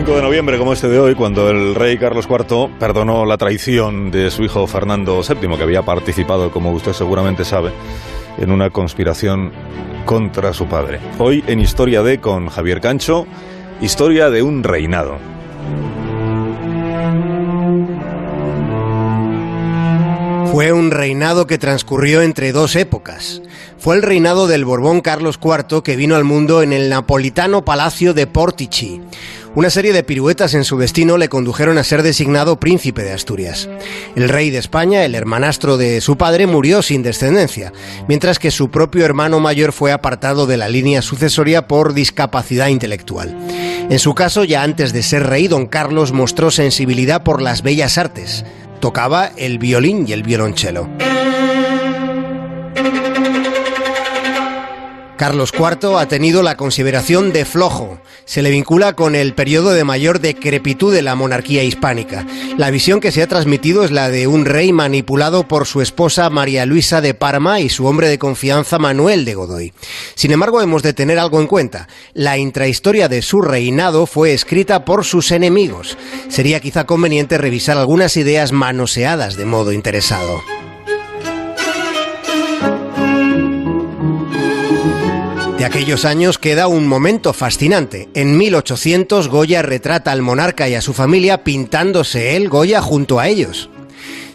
5 de noviembre, como este de hoy, cuando el rey Carlos IV perdonó la traición de su hijo Fernando VII, que había participado, como usted seguramente sabe, en una conspiración contra su padre. Hoy en Historia de con Javier Cancho, historia de un reinado. Fue un reinado que transcurrió entre dos épocas. Fue el reinado del Borbón Carlos IV que vino al mundo en el napolitano Palacio de Portici. Una serie de piruetas en su destino le condujeron a ser designado príncipe de Asturias. El rey de España, el hermanastro de su padre, murió sin descendencia, mientras que su propio hermano mayor fue apartado de la línea sucesoria por discapacidad intelectual. En su caso, ya antes de ser rey, don Carlos mostró sensibilidad por las bellas artes tocaba el violín y el violonchelo. Carlos IV ha tenido la consideración de flojo. Se le vincula con el periodo de mayor decrepitud de la monarquía hispánica. La visión que se ha transmitido es la de un rey manipulado por su esposa María Luisa de Parma y su hombre de confianza Manuel de Godoy. Sin embargo, hemos de tener algo en cuenta. La intrahistoria de su reinado fue escrita por sus enemigos. Sería quizá conveniente revisar algunas ideas manoseadas de modo interesado. Aquellos años queda un momento fascinante. En 1800 Goya retrata al monarca y a su familia pintándose él, Goya, junto a ellos.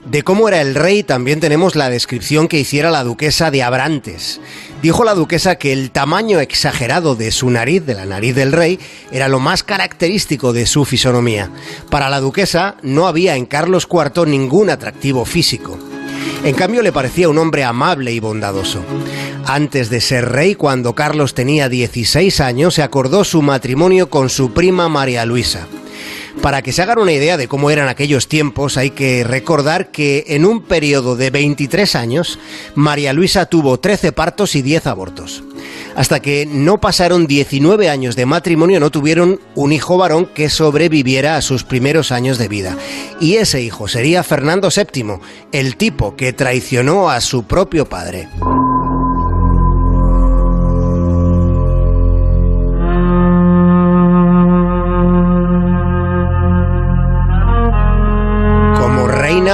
De cómo era el rey también tenemos la descripción que hiciera la duquesa de Abrantes. Dijo la duquesa que el tamaño exagerado de su nariz, de la nariz del rey, era lo más característico de su fisonomía. Para la duquesa no había en Carlos IV ningún atractivo físico. En cambio le parecía un hombre amable y bondadoso. Antes de ser rey, cuando Carlos tenía 16 años, se acordó su matrimonio con su prima María Luisa. Para que se hagan una idea de cómo eran aquellos tiempos, hay que recordar que en un periodo de 23 años, María Luisa tuvo 13 partos y 10 abortos. Hasta que no pasaron 19 años de matrimonio no tuvieron un hijo varón que sobreviviera a sus primeros años de vida. Y ese hijo sería Fernando VII, el tipo que traicionó a su propio padre.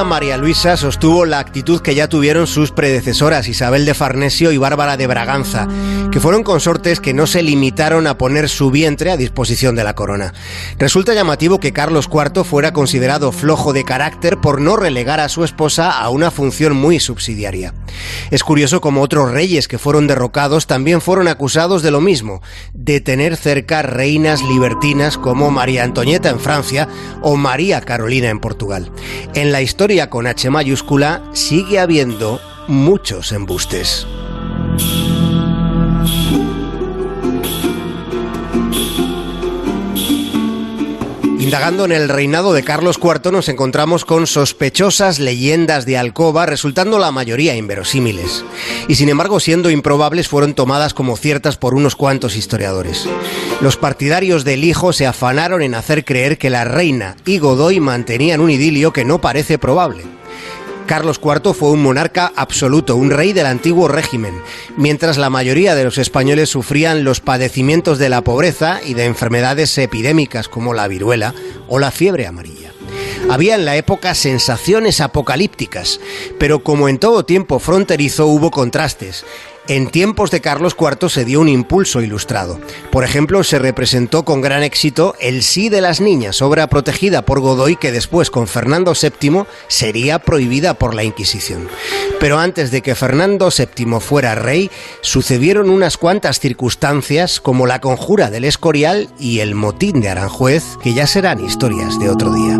María Luisa sostuvo la actitud que ya tuvieron sus predecesoras Isabel de Farnesio y Bárbara de Braganza, que fueron consortes que no se limitaron a poner su vientre a disposición de la corona. Resulta llamativo que Carlos IV fuera considerado flojo de carácter por no relegar a su esposa a una función muy subsidiaria. Es curioso como otros reyes que fueron derrocados también fueron acusados de lo mismo, de tener cerca reinas libertinas como María Antonieta en Francia o María Carolina en Portugal. En la historia historia con H mayúscula sigue habiendo muchos embustes. Indagando en el reinado de Carlos IV nos encontramos con sospechosas leyendas de alcoba, resultando la mayoría inverosímiles. Y sin embargo, siendo improbables, fueron tomadas como ciertas por unos cuantos historiadores. Los partidarios del hijo se afanaron en hacer creer que la reina y Godoy mantenían un idilio que no parece probable. Carlos IV fue un monarca absoluto, un rey del antiguo régimen, mientras la mayoría de los españoles sufrían los padecimientos de la pobreza y de enfermedades epidémicas como la viruela o la fiebre amarilla. Había en la época sensaciones apocalípticas, pero como en todo tiempo fronterizo hubo contrastes. En tiempos de Carlos IV se dio un impulso ilustrado. Por ejemplo, se representó con gran éxito El sí de las niñas, obra protegida por Godoy que después con Fernando VII sería prohibida por la Inquisición. Pero antes de que Fernando VII fuera rey, sucedieron unas cuantas circunstancias como la conjura del Escorial y el motín de Aranjuez, que ya serán historias de otro día.